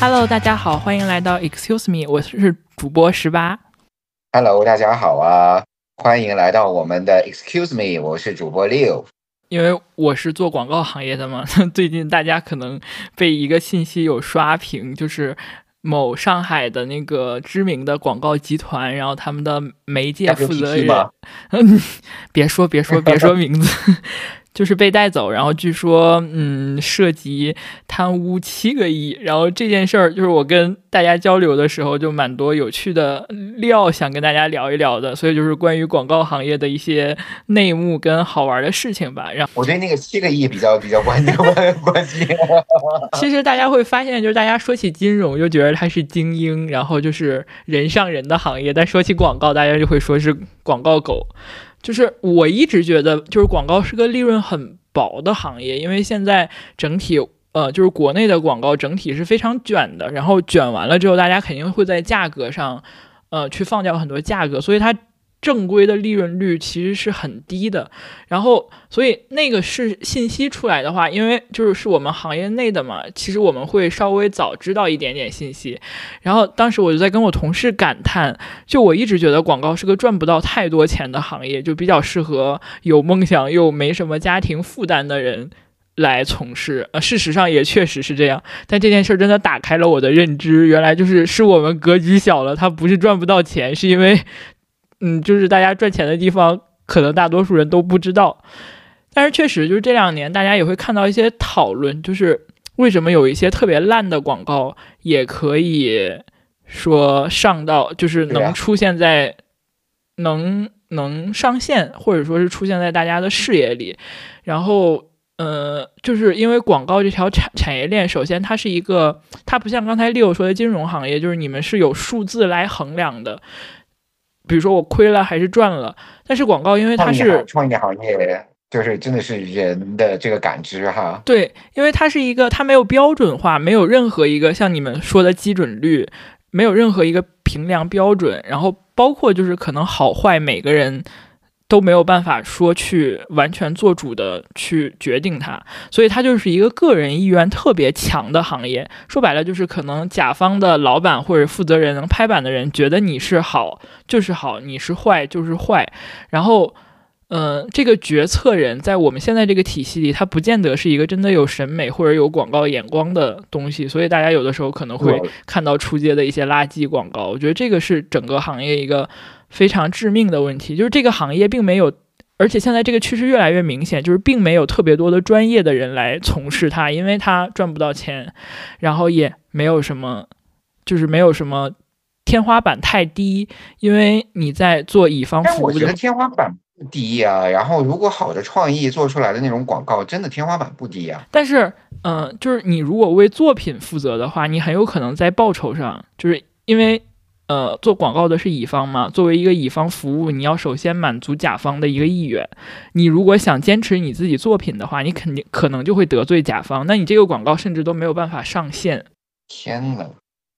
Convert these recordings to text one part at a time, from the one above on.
Hello，大家好，欢迎来到 Excuse Me，我是主播十八。Hello，大家好啊，欢迎来到我们的 Excuse Me，我是主播六。因为我是做广告行业的嘛，最近大家可能被一个信息有刷屏，就是某上海的那个知名的广告集团，然后他们的媒介负责人，嗯，别说别说别说名字。就是被带走，然后据说，嗯，涉及贪污七个亿，然后这件事儿，就是我跟大家交流的时候，就蛮多有趣的料想跟大家聊一聊的，所以就是关于广告行业的一些内幕跟好玩的事情吧。然后我对那个七个亿比较比较关注 关心。其实大家会发现，就是大家说起金融就觉得它是精英，然后就是人上人的行业，但说起广告，大家就会说是广告狗。就是我一直觉得，就是广告是个利润很薄的行业，因为现在整体，呃，就是国内的广告整体是非常卷的，然后卷完了之后，大家肯定会在价格上，呃，去放掉很多价格，所以它。正规的利润率其实是很低的，然后所以那个是信息出来的话，因为就是是我们行业内的嘛，其实我们会稍微早知道一点点信息。然后当时我就在跟我同事感叹，就我一直觉得广告是个赚不到太多钱的行业，就比较适合有梦想又没什么家庭负担的人来从事。呃，事实上也确实是这样，但这件事真的打开了我的认知，原来就是是我们格局小了，它不是赚不到钱，是因为。嗯，就是大家赚钱的地方，可能大多数人都不知道。但是确实，就是这两年大家也会看到一些讨论，就是为什么有一些特别烂的广告也可以说上到，就是能出现在能能上线，或者说是出现在大家的视野里。然后，呃，就是因为广告这条产产业链，首先它是一个，它不像刚才六说的金融行业，就是你们是有数字来衡量的。比如说我亏了还是赚了，但是广告因为它是创业行业，就是真的是人的这个感知哈。对，因为它是一个，它没有标准化，没有任何一个像你们说的基准率，没有任何一个评量标准，然后包括就是可能好坏每个人。都没有办法说去完全做主的去决定它，所以它就是一个个人意愿特别强的行业。说白了，就是可能甲方的老板或者负责人能拍板的人觉得你是好就是好，你是坏就是坏。然后，嗯，这个决策人在我们现在这个体系里，他不见得是一个真的有审美或者有广告眼光的东西。所以大家有的时候可能会看到出街的一些垃圾广告。我觉得这个是整个行业一个。非常致命的问题就是这个行业并没有，而且现在这个趋势越来越明显，就是并没有特别多的专业的人来从事它，因为它赚不到钱，然后也没有什么，就是没有什么天花板太低，因为你在做乙方服务。我觉得天花板不低呀，然后如果好的创意做出来的那种广告，真的天花板不低呀。但是，嗯，就是你如果为作品负责的话，你很有可能在报酬上，就是因为。呃，做广告的是乙方嘛？作为一个乙方服务，你要首先满足甲方的一个意愿。你如果想坚持你自己作品的话，你肯定可能就会得罪甲方，那你这个广告甚至都没有办法上线。天呐，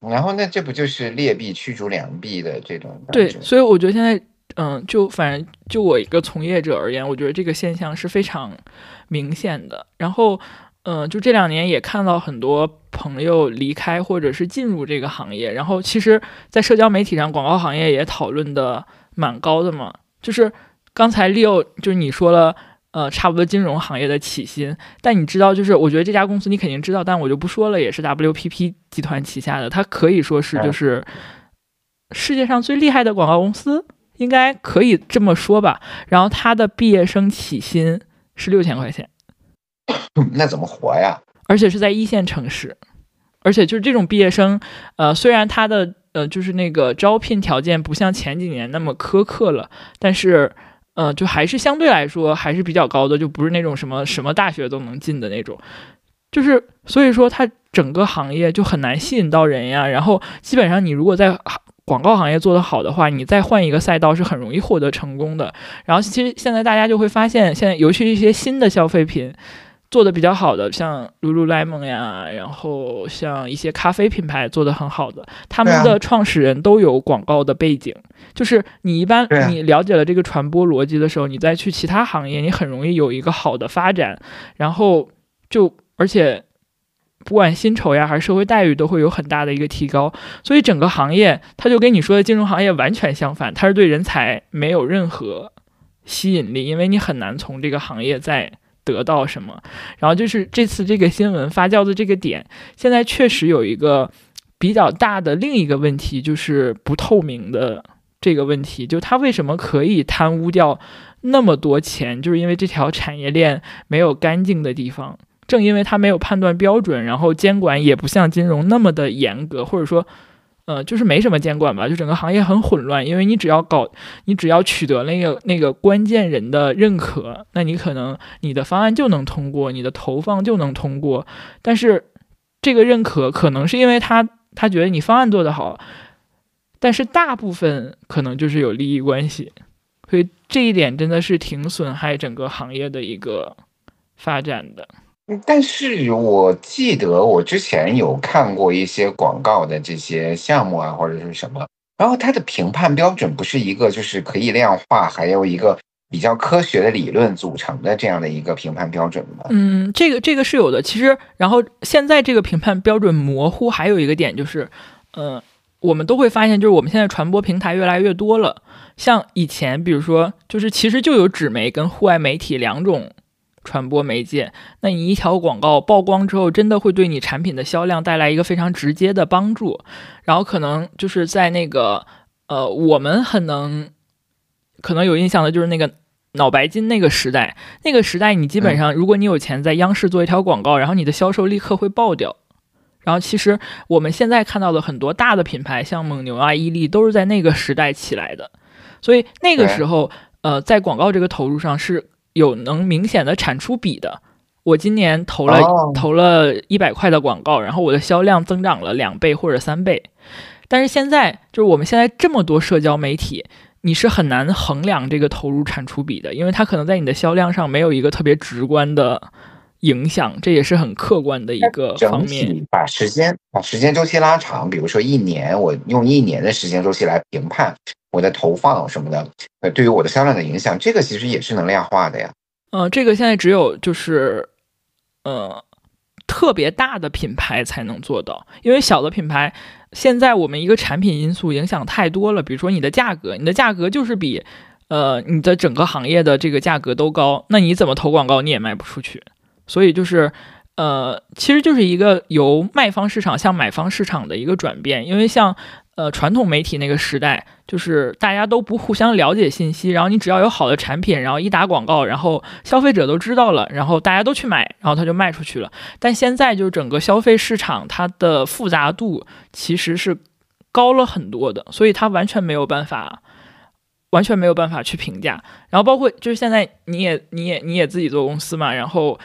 然后那这不就是劣币驱逐良币的这种？对，所以我觉得现在，嗯，就反正就我一个从业者而言，我觉得这个现象是非常明显的。然后。嗯，就这两年也看到很多朋友离开或者是进入这个行业，然后其实，在社交媒体上，广告行业也讨论的蛮高的嘛。就是刚才 Leo 就是你说了，呃，差不多金融行业的起薪，但你知道，就是我觉得这家公司你肯定知道，但我就不说了，也是 WPP 集团旗下的，它可以说是就是世界上最厉害的广告公司，应该可以这么说吧。然后它的毕业生起薪是六千块钱。那怎么活呀？而且是在一线城市，而且就是这种毕业生，呃，虽然他的呃就是那个招聘条件不像前几年那么苛刻了，但是，呃，就还是相对来说还是比较高的，就不是那种什么什么大学都能进的那种，就是所以说它整个行业就很难吸引到人呀。然后基本上你如果在广告行业做得好的话，你再换一个赛道是很容易获得成功的。然后其实现在大家就会发现，现在尤其是一些新的消费品。做的比较好的，像 Lululemon 呀，然后像一些咖啡品牌做的很好的，他们的创始人都有广告的背景。就是你一般你了解了这个传播逻辑的时候，你再去其他行业，你很容易有一个好的发展。然后就而且不管薪酬呀还是社会待遇都会有很大的一个提高。所以整个行业，它就跟你说的金融行业完全相反，它是对人才没有任何吸引力，因为你很难从这个行业再。得到什么？然后就是这次这个新闻发酵的这个点，现在确实有一个比较大的另一个问题，就是不透明的这个问题。就他为什么可以贪污掉那么多钱？就是因为这条产业链没有干净的地方。正因为他没有判断标准，然后监管也不像金融那么的严格，或者说。呃，就是没什么监管吧，就整个行业很混乱，因为你只要搞，你只要取得那个那个关键人的认可，那你可能你的方案就能通过，你的投放就能通过。但是这个认可可能是因为他他觉得你方案做得好，但是大部分可能就是有利益关系，所以这一点真的是挺损害整个行业的一个发展的。但是我记得我之前有看过一些广告的这些项目啊，或者是什么，然后它的评判标准不是一个就是可以量化，还有一个比较科学的理论组成的这样的一个评判标准吗？嗯，这个这个是有的。其实，然后现在这个评判标准模糊，还有一个点就是，呃，我们都会发现，就是我们现在传播平台越来越多了。像以前，比如说，就是其实就有纸媒跟户外媒体两种。传播媒介，那你一条广告曝光之后，真的会对你产品的销量带来一个非常直接的帮助。然后可能就是在那个呃，我们很能可能有印象的，就是那个脑白金那个时代。那个时代，你基本上如果你有钱，在央视做一条广告，然后你的销售立刻会爆掉。然后其实我们现在看到的很多大的品牌，像蒙牛啊、伊利，都是在那个时代起来的。所以那个时候，呃，在广告这个投入上是。有能明显的产出比的，我今年投了投了一百块的广告，然后我的销量增长了两倍或者三倍。但是现在就是我们现在这么多社交媒体，你是很难衡量这个投入产出比的，因为它可能在你的销量上没有一个特别直观的影响，这也是很客观的一个方面。把时间把时间周期拉长，比如说一年，我用一年的时间周期来评判。我的投放什么的，呃，对于我的销量的影响，这个其实也是能量化的呀。嗯，这个现在只有就是，呃，特别大的品牌才能做到，因为小的品牌，现在我们一个产品因素影响太多了，比如说你的价格，你的价格就是比，呃，你的整个行业的这个价格都高，那你怎么投广告你也卖不出去。所以就是，呃，其实就是一个由卖方市场向买方市场的一个转变，因为像。呃，传统媒体那个时代，就是大家都不互相了解信息，然后你只要有好的产品，然后一打广告，然后消费者都知道了，然后大家都去买，然后它就卖出去了。但现在就是整个消费市场，它的复杂度其实是高了很多的，所以它完全没有办法，完全没有办法去评价。然后包括就是现在你也你也你也自己做公司嘛，然后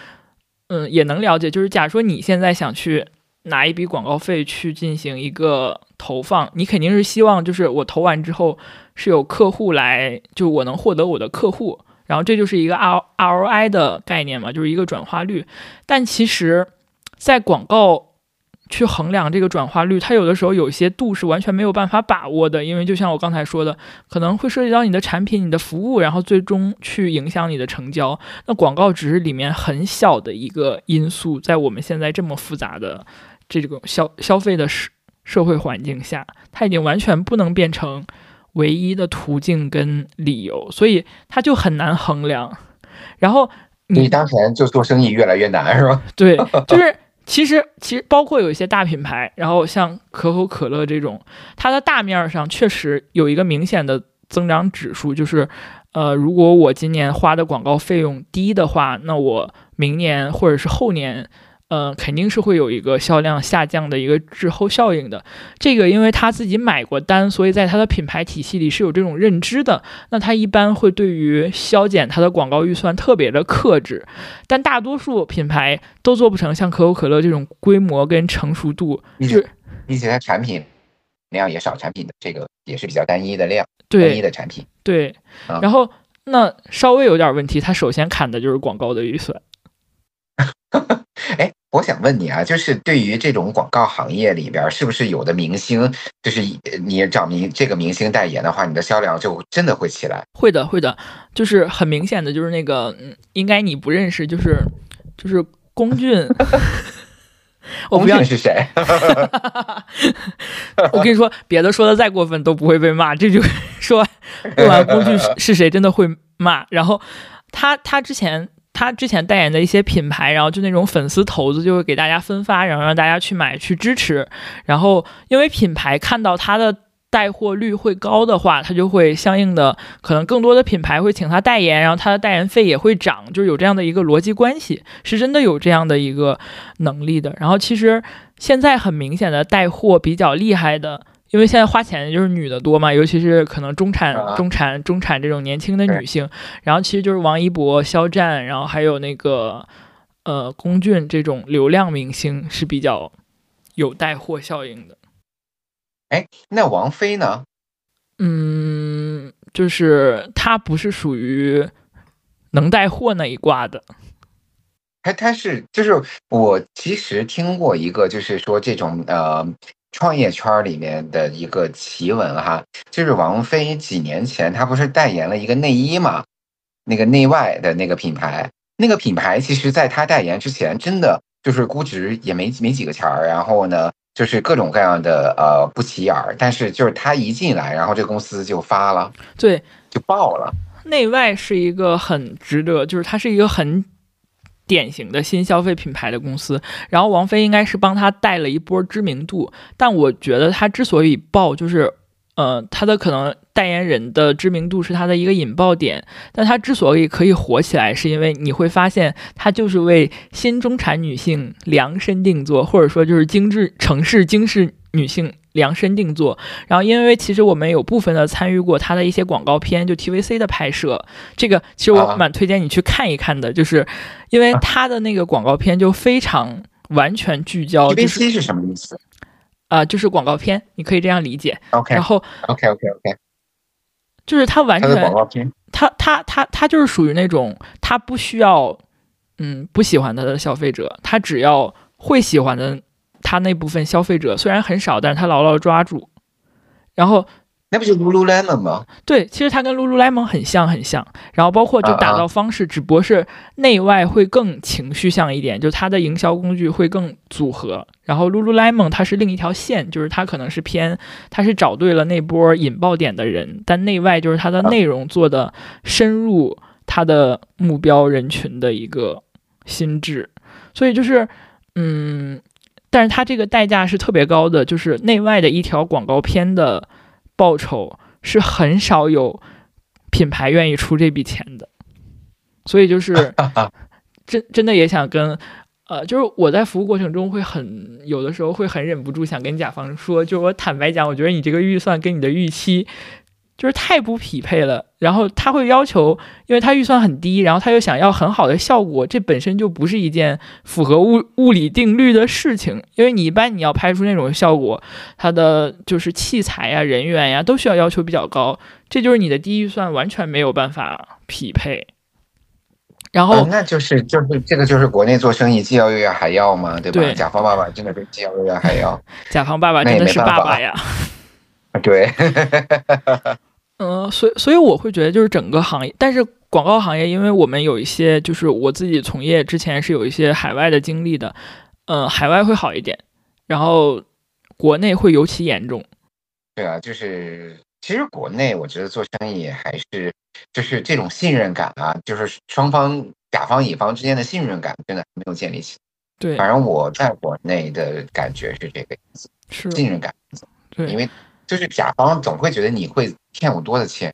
嗯也能了解，就是假如说你现在想去。拿一笔广告费去进行一个投放，你肯定是希望就是我投完之后是有客户来，就我能获得我的客户，然后这就是一个 R R O I 的概念嘛，就是一个转化率。但其实，在广告去衡量这个转化率，它有的时候有些度是完全没有办法把握的，因为就像我刚才说的，可能会涉及到你的产品、你的服务，然后最终去影响你的成交。那广告只是里面很小的一个因素，在我们现在这么复杂的。这种消消费的社社会环境下，它已经完全不能变成唯一的途径跟理由，所以它就很难衡量。然后你当前就做生意越来越难，是吧？对，就是其实其实包括有一些大品牌，然后像可口可乐这种，它的大面上确实有一个明显的增长指数，就是呃，如果我今年花的广告费用低的话，那我明年或者是后年。嗯，肯定是会有一个销量下降的一个滞后效应的。这个，因为他自己买过单，所以在他的品牌体系里是有这种认知的。那他一般会对于削减他的广告预算特别的克制。但大多数品牌都做不成像可口可乐这种规模跟成熟度，就并且它产品量也少，产品的这个也是比较单一的量，单一的产品。对，然后那稍微有点问题，它首先砍的就是广告的预算。哎，我想问你啊，就是对于这种广告行业里边，是不是有的明星，就是你找明这个明星代言的话，你的销量就真的会起来？会的，会的，就是很明显的，就是那个，嗯，应该你不认识，就是就是龚俊。我不要是谁？我跟你说，别的说的再过分都不会被骂。这句 说说完工具是谁，真的会骂。然后他他之前他之前代言的一些品牌，然后就那种粉丝头子就会给大家分发，然后让大家去买去支持。然后因为品牌看到他的。带货率会高的话，他就会相应的可能更多的品牌会请他代言，然后他的代言费也会涨，就是有这样的一个逻辑关系，是真的有这样的一个能力的。然后其实现在很明显的带货比较厉害的，因为现在花钱的就是女的多嘛，尤其是可能中产、中产、中产这种年轻的女性，然后其实就是王一博、肖战，然后还有那个呃龚俊这种流量明星是比较有带货效应的。哎，那王菲呢？嗯，就是她不是属于能带货那一挂的。她她是就是我其实听过一个，就是说这种呃创业圈里面的一个奇闻哈，就是王菲几年前她不是代言了一个内衣嘛，那个内外的那个品牌，那个品牌其实在她代言之前，真的就是估值也没没几个钱儿，然后呢。就是各种各样的呃不起眼儿，但是就是她一进来，然后这公司就发了，对，就爆了。内外是一个很值得，就是它是一个很典型的新消费品牌的公司。然后王菲应该是帮他带了一波知名度，但我觉得他之所以爆，就是。呃，他的可能代言人的知名度是他的一个引爆点，但他之所以可以火起来，是因为你会发现他就是为新中产女性量身定做，或者说就是精致城市精致女性量身定做。然后，因为其实我们有部分的参与过他的一些广告片，就 TVC 的拍摄，这个其实我蛮推荐你去看一看的，就是因为他的那个广告片就非常完全聚焦。TVC 是什么意思？啊，就是广告片，你可以这样理解。OK，然后 OK OK OK，就是他完全，广告片，他他他他就是属于那种他不需要，嗯，不喜欢他的消费者，他只要会喜欢的他那部分消费者，虽然很少，但是他牢牢抓住，然后。那不就 Lululemon 吗？对，其实它跟 Lululemon 很像，很像。然后包括就打造方式，只不过是内外会更情绪向一点，就它的营销工具会更组合。然后 Lululemon 它是另一条线，就是它可能是偏，它是找对了那波引爆点的人，但内外就是它的内容做的深入它的目标人群的一个心智。所以就是，嗯，但是它这个代价是特别高的，就是内外的一条广告片的。报酬是很少有品牌愿意出这笔钱的，所以就是 真真的也想跟呃，就是我在服务过程中会很有的时候会很忍不住想跟甲方说，就我坦白讲，我觉得你这个预算跟你的预期。就是太不匹配了，然后他会要求，因为他预算很低，然后他又想要很好的效果，这本身就不是一件符合物物理定律的事情。因为你一般你要拍出那种效果，它的就是器材呀、人员呀都需要要求比较高，这就是你的低预算完全没有办法匹配。然后那就是就是这个就是国内做生意既要又要还要嘛，对吧？甲方爸爸真的是既要又要还要，甲方爸爸真的是爸爸呀。对。嗯，所以所以我会觉得就是整个行业，但是广告行业，因为我们有一些就是我自己从业之前是有一些海外的经历的，嗯，海外会好一点，然后国内会尤其严重。对啊，就是其实国内我觉得做生意还是就是这种信任感啊，就是双方甲方乙方之间的信任感真的没有建立起。对，反正我在国内的感觉是这个样子，是信任感。对，因为。就是甲方总会觉得你会欠我多的钱，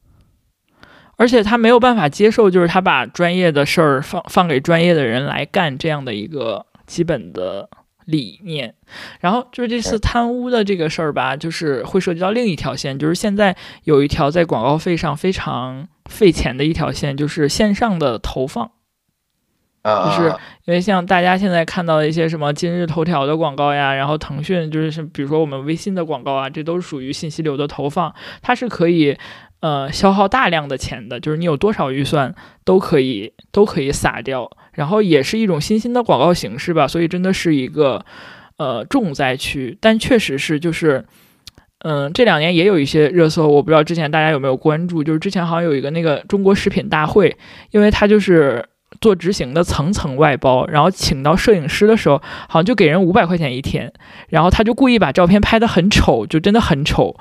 而且他没有办法接受，就是他把专业的事儿放放给专业的人来干这样的一个基本的理念。然后就是这次贪污的这个事儿吧，就是会涉及到另一条线，就是现在有一条在广告费上非常费钱的一条线，就是线上的投放。就是因为像大家现在看到的一些什么今日头条的广告呀，然后腾讯就是比如说我们微信的广告啊，这都是属于信息流的投放，它是可以，呃消耗大量的钱的，就是你有多少预算都可以都可以撒掉，然后也是一种新兴的广告形式吧，所以真的是一个呃重灾区，但确实是就是。嗯，这两年也有一些热搜，我不知道之前大家有没有关注，就是之前好像有一个那个中国食品大会，因为它就是做执行的层层外包，然后请到摄影师的时候，好像就给人五百块钱一天，然后他就故意把照片拍得很丑，就真的很丑，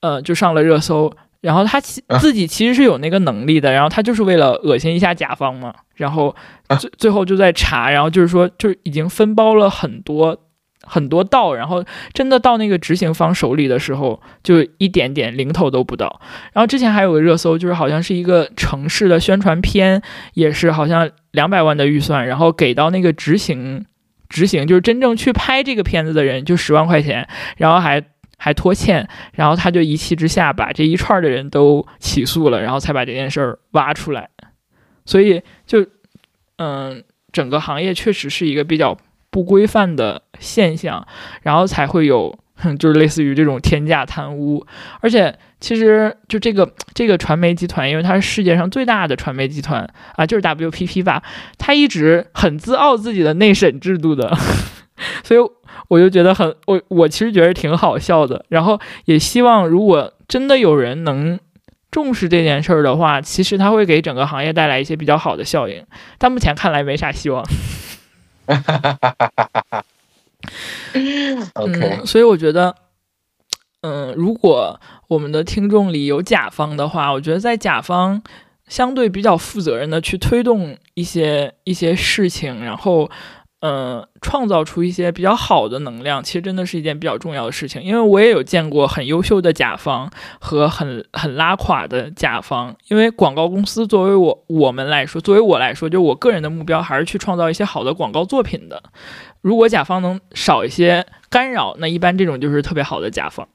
呃，就上了热搜。然后他其自己其实是有那个能力的，然后他就是为了恶心一下甲方嘛，然后最最后就在查，然后就是说就已经分包了很多。很多道，然后真的到那个执行方手里的时候，就一点点零头都不到。然后之前还有个热搜，就是好像是一个城市的宣传片，也是好像两百万的预算，然后给到那个执行执行，就是真正去拍这个片子的人就十万块钱，然后还还拖欠，然后他就一气之下把这一串的人都起诉了，然后才把这件事儿挖出来。所以就嗯，整个行业确实是一个比较。不规范的现象，然后才会有，就是类似于这种天价贪污。而且，其实就这个这个传媒集团，因为它是世界上最大的传媒集团啊，就是 WPP 吧，它一直很自傲自己的内审制度的，所以我就觉得很我我其实觉得挺好笑的。然后也希望，如果真的有人能重视这件事儿的话，其实它会给整个行业带来一些比较好的效应。但目前看来没啥希望。哈哈哈哈哈哈！OK，所以我觉得，嗯，如果我们的听众里有甲方的话，我觉得在甲方相对比较负责任的去推动一些一些事情，然后。嗯，创造出一些比较好的能量，其实真的是一件比较重要的事情。因为我也有见过很优秀的甲方和很很拉垮的甲方。因为广告公司作为我我们来说，作为我来说，就我个人的目标还是去创造一些好的广告作品的。如果甲方能少一些干扰，那一般这种就是特别好的甲方。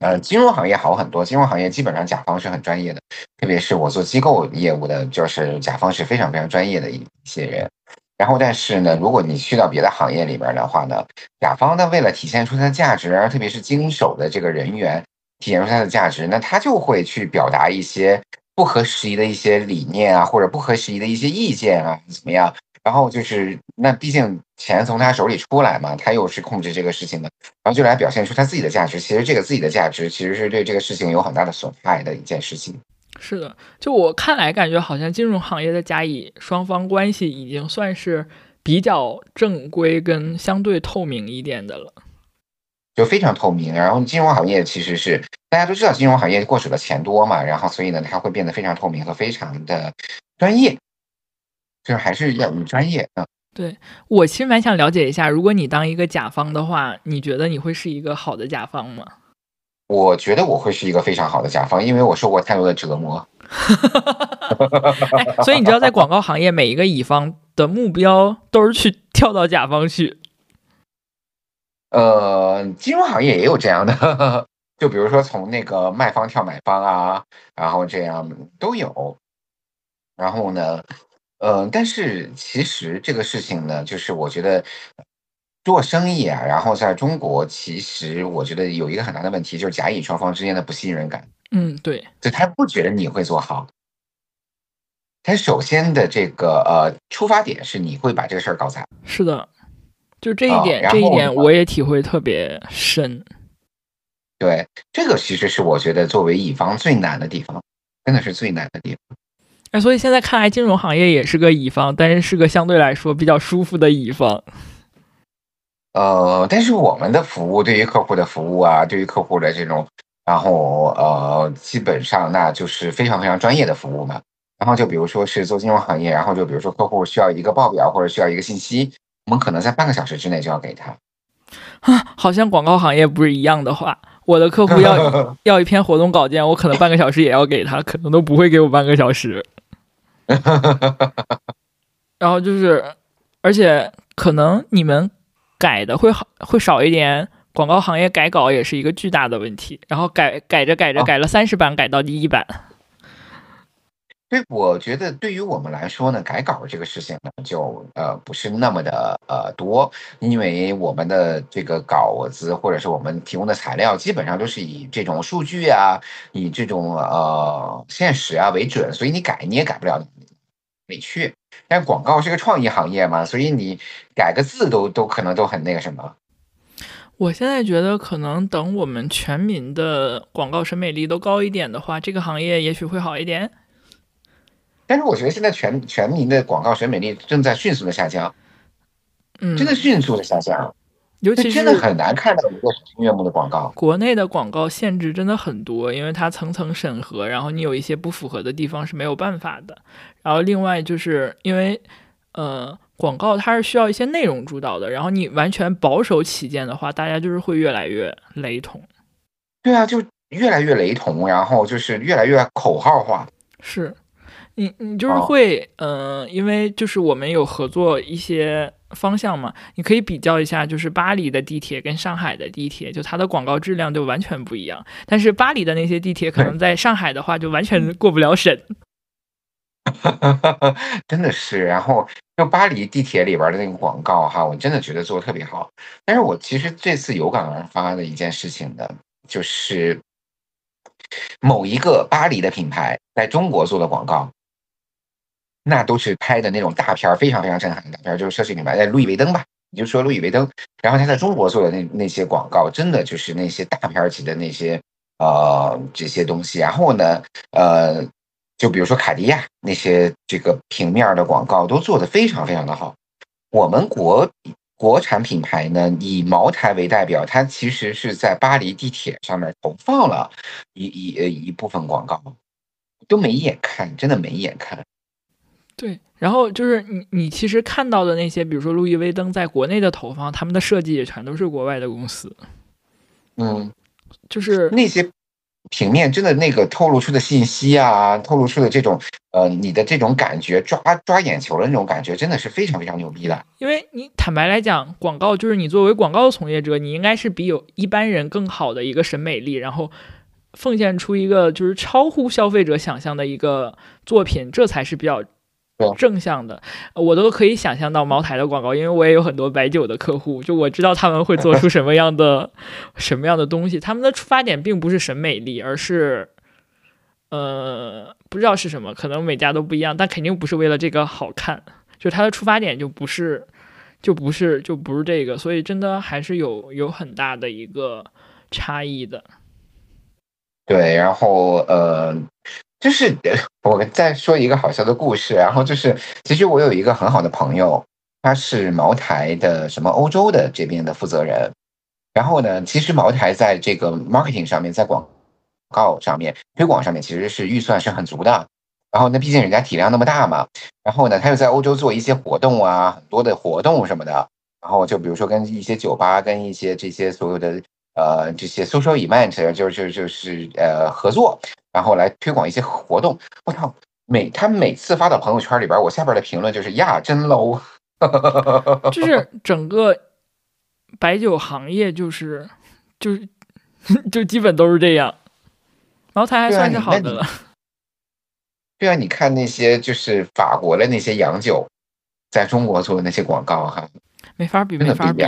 呃，金融行业好很多，金融行业基本上甲方是很专业的，特别是我做机构业务的，就是甲方是非常非常专业的一些人。然后，但是呢，如果你去到别的行业里边的话呢，甲方呢为了体现出它的价值，特别是经手的这个人员体现出它的价值，那他就会去表达一些不合时宜的一些理念啊，或者不合时宜的一些意见啊，怎么样？然后就是，那毕竟钱从他手里出来嘛，他又是控制这个事情的，然后就来表现出他自己的价值。其实这个自己的价值，其实是对这个事情有很大的损害的一件事情。是的，就我看来，感觉好像金融行业的甲乙双方关系已经算是比较正规跟相对透明一点的了，就非常透明。然后金融行业其实是大家都知道，金融行业过手的钱多嘛，然后所以呢，它会变得非常透明和非常的专业，就是还是要专业啊。对我其实蛮想了解一下，如果你当一个甲方的话，你觉得你会是一个好的甲方吗？我觉得我会是一个非常好的甲方，因为我受过太多的折磨。所以你知道，在广告行业，每一个乙方的目标都是去跳到甲方去。呃，金融行业也有这样的，就比如说从那个卖方跳买方啊，然后这样都有。然后呢，呃，但是其实这个事情呢，就是我觉得。做生意啊，然后在中国，其实我觉得有一个很大的问题，就是甲乙双方之间的不信任感。嗯，对，就他不觉得你会做好。他首先的这个呃出发点是你会把这个事儿搞砸。是的，就这一点，这一点我也体会特别深。对，这个其实是我觉得作为乙方最难的地方，真的是最难的地方。哎，所以现在看来，金融行业也是个乙方，但是是个相对来说比较舒服的乙方。呃，但是我们的服务对于客户的服务啊，对于客户的这种，然后呃，基本上那就是非常非常专业的服务嘛。然后就比如说是做金融行业，然后就比如说客户需要一个报表或者需要一个信息，我们可能在半个小时之内就要给他。啊 好像广告行业不是一样的话，我的客户要 要一篇活动稿件，我可能半个小时也要给他，可能都不会给我半个小时。然后就是，而且可能你们。改的会好会少一点，广告行业改稿也是一个巨大的问题。然后改改着改着改了三十版，改到第一版。对，我觉得对于我们来说呢，改稿这个事情呢，就呃不是那么的呃多，因为我们的这个稿子或者是我们提供的材料，基本上都是以这种数据啊，以这种呃现实啊为准，所以你改你也改不了哪里去。但广告是个创意行业嘛，所以你改个字都都可能都很那个什么。我现在觉得，可能等我们全民的广告审美力都高一点的话，这个行业也许会好一点。但是我觉得现在全全民的广告审美力正在迅速的下降，嗯，真的迅速的下降，尤其是真的很难看到一个赏心悦目的广告。国内的广告限制真的很多，因为它层层审核，然后你有一些不符合的地方是没有办法的。然后另外就是因为，呃，广告它是需要一些内容主导的，然后你完全保守起见的话，大家就是会越来越雷同。对啊，就越来越雷同，然后就是越来越口号化。是。你你就是会，嗯，因为就是我们有合作一些方向嘛，你可以比较一下，就是巴黎的地铁跟上海的地铁，就它的广告质量就完全不一样。但是巴黎的那些地铁可能在上海的话就完全过不了审。真的是，然后就巴黎地铁里边的那个广告哈，我真的觉得做的特别好。但是我其实这次有感而发的一件事情呢，就是某一个巴黎的品牌在中国做的广告。那都是拍的那种大片儿，非常非常震撼的大片儿，就是奢侈品牌，在路易威登吧，你就说路易威登。然后他在中国做的那那些广告，真的就是那些大片儿级的那些呃这些东西。然后呢，呃，就比如说卡地亚那些这个平面的广告，都做的非常非常的好。我们国国产品牌呢，以茅台为代表，它其实是在巴黎地铁上面投放了一一呃一部分广告，都没眼看，真的没眼看。对，然后就是你，你其实看到的那些，比如说路易威登在国内的投放，他们的设计也全都是国外的公司。嗯，就是那些平面真的那个透露出的信息啊，透露出的这种呃，你的这种感觉抓抓眼球的那种感觉，真的是非常非常牛逼的。因为你坦白来讲，广告就是你作为广告从业者，你应该是比有一般人更好的一个审美力，然后奉献出一个就是超乎消费者想象的一个作品，这才是比较。正向的，我都可以想象到茅台的广告，因为我也有很多白酒的客户，就我知道他们会做出什么样的 什么样的东西。他们的出发点并不是审美力，而是，呃，不知道是什么，可能每家都不一样，但肯定不是为了这个好看。就它的出发点就不是，就不是，就不是这个，所以真的还是有有很大的一个差异的。对，然后呃。就是我再说一个好笑的故事，然后就是其实我有一个很好的朋友，他是茅台的什么欧洲的这边的负责人，然后呢，其实茅台在这个 marketing 上面，在广告上面推广上面其实是预算是很足的，然后那毕竟人家体量那么大嘛，然后呢，他又在欧洲做一些活动啊，很多的活动什么的，然后就比如说跟一些酒吧，跟一些这些所有的。呃，这些 social event 就就就是呃合作，然后来推广一些活动。我操，每他每次发到朋友圈里边，我下边的评论就是呀，真 low。就是整个白酒行业，就是就是就基本都是这样。茅台还算是好的了。对啊，你看那些就是法国的那些洋酒，在中国做的那些广告，哈，没法比，没法比。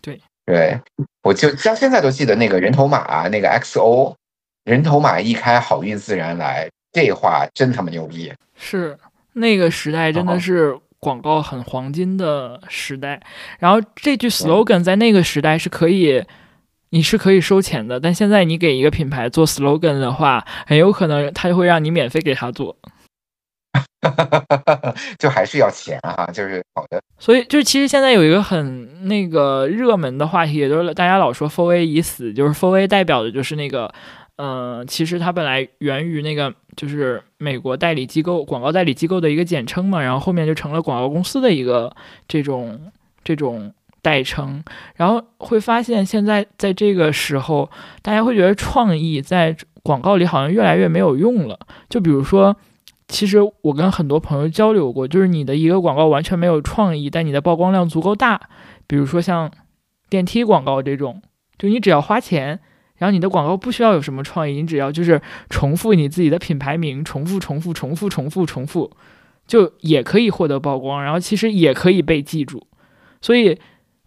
对。对，我就到现在都记得那个人头马，那个 XO，人头马一开，好运自然来，这话真他妈牛逼。是那个时代真的是广告很黄金的时代，然后这句 slogan 在那个时代是可以，你是可以收钱的，但现在你给一个品牌做 slogan 的话，很有可能他就会让你免费给他做。就还是要钱啊，就是好的。所以，就是其实现在有一个很那个热门的话题，也就是大家老说 f o A 已死，就是 f o A 代表的就是那个，嗯，其实它本来源于那个就是美国代理机构、广告代理机构的一个简称嘛，然后后面就成了广告公司的一个这种这种代称。然后会发现，现在在这个时候，大家会觉得创意在广告里好像越来越没有用了。就比如说。其实我跟很多朋友交流过，就是你的一个广告完全没有创意，但你的曝光量足够大，比如说像电梯广告这种，就你只要花钱，然后你的广告不需要有什么创意，你只要就是重复你自己的品牌名，重复、重复、重复、重复、重复，就也可以获得曝光，然后其实也可以被记住。所以，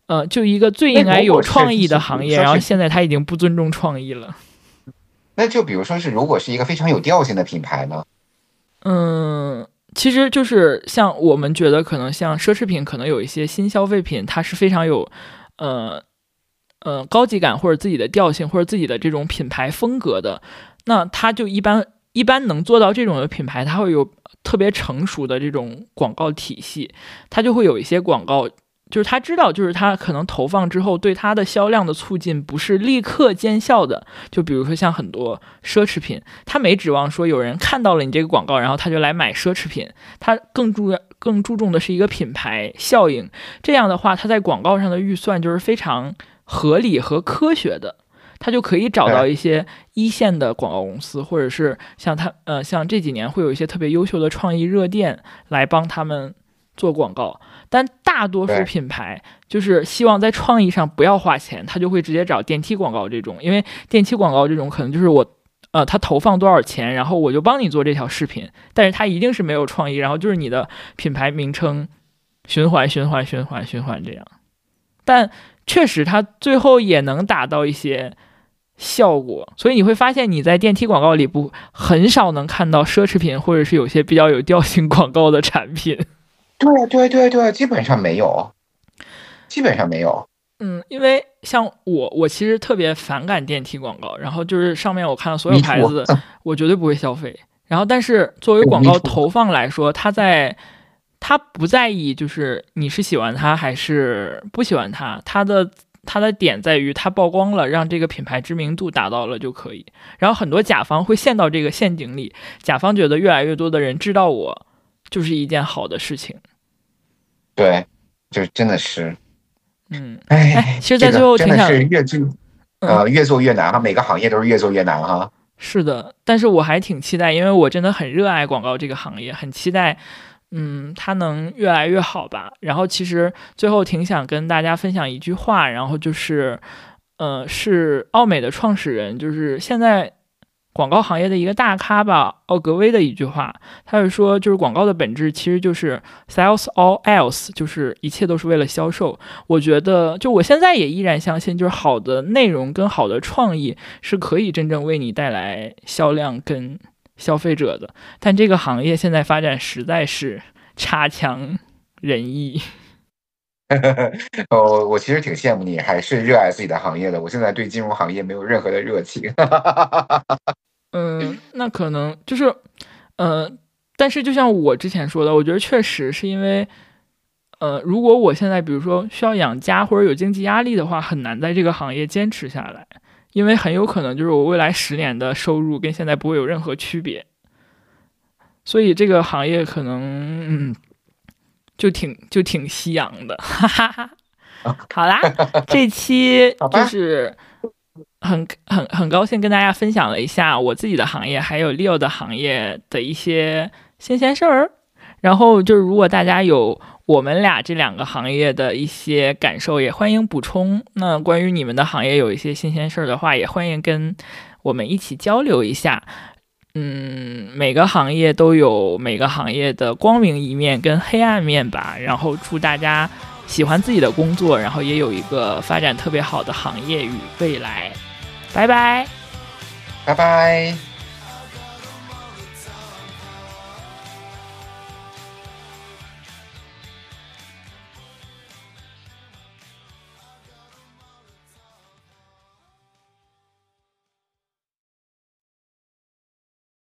呃，就一个最应该有创意的行业，然后现在他已经不尊重创意了。那就比如说是，如果是一个非常有调性的品牌呢？嗯，其实就是像我们觉得，可能像奢侈品，可能有一些新消费品，它是非常有，呃。呃，高级感或者自己的调性或者自己的这种品牌风格的，那他就一般一般能做到这种的品牌，它会有特别成熟的这种广告体系，它就会有一些广告，就是他知道，就是他可能投放之后对它的销量的促进不是立刻见效的，就比如说像很多奢侈品，他没指望说有人看到了你这个广告，然后他就来买奢侈品，他更注更注重的是一个品牌效应，这样的话，他在广告上的预算就是非常。合理和科学的，他就可以找到一些一线的广告公司，或者是像他，呃，像这几年会有一些特别优秀的创意热店来帮他们做广告。但大多数品牌就是希望在创意上不要花钱，他就会直接找电梯广告这种，因为电梯广告这种可能就是我，呃，他投放多少钱，然后我就帮你做这条视频，但是他一定是没有创意，然后就是你的品牌名称循环循环循环循环这样，但。确实，它最后也能达到一些效果，所以你会发现你在电梯广告里不很少能看到奢侈品或者是有些比较有调性广告的产品。对对对对，基本上没有，基本上没有。嗯，因为像我，我其实特别反感电梯广告，然后就是上面我看到所有牌子，我绝对不会消费。然后，但是作为广告投放来说，它在。他不在意，就是你是喜欢他还是不喜欢他，他的他的点在于他曝光了，让这个品牌知名度达到了就可以。然后很多甲方会陷到这个陷阱里，甲方觉得越来越多的人知道我，就是一件好的事情。对，就真的是，嗯，哎，其实，在最后挺想越做，呃，越做越难哈，每个行业都是越做越难哈。是的，但是我还挺期待，因为我真的很热爱广告这个行业，很期待。嗯，它能越来越好吧？然后其实最后挺想跟大家分享一句话，然后就是，呃，是奥美的创始人，就是现在广告行业的一个大咖吧，奥格威的一句话，他是说，就是广告的本质其实就是 sales all else，就是一切都是为了销售。我觉得，就我现在也依然相信，就是好的内容跟好的创意是可以真正为你带来销量跟。消费者的，但这个行业现在发展实在是差强人意。哦，我其实挺羡慕你，还是热爱自己的行业的。我现在对金融行业没有任何的热情。嗯，那可能就是，呃，但是就像我之前说的，我觉得确实是因为，呃，如果我现在比如说需要养家或者有经济压力的话，很难在这个行业坚持下来。因为很有可能就是我未来十年的收入跟现在不会有任何区别，所以这个行业可能嗯就挺就挺夕阳的，哈哈哈。好啦，这期 就是很很很高兴跟大家分享了一下我自己的行业还有 Leo 的行业的一些新鲜事儿，然后就是如果大家有。我们俩这两个行业的一些感受也欢迎补充。那关于你们的行业有一些新鲜事儿的话，也欢迎跟我们一起交流一下。嗯，每个行业都有每个行业的光明一面跟黑暗面吧。然后祝大家喜欢自己的工作，然后也有一个发展特别好的行业与未来。拜拜，拜拜。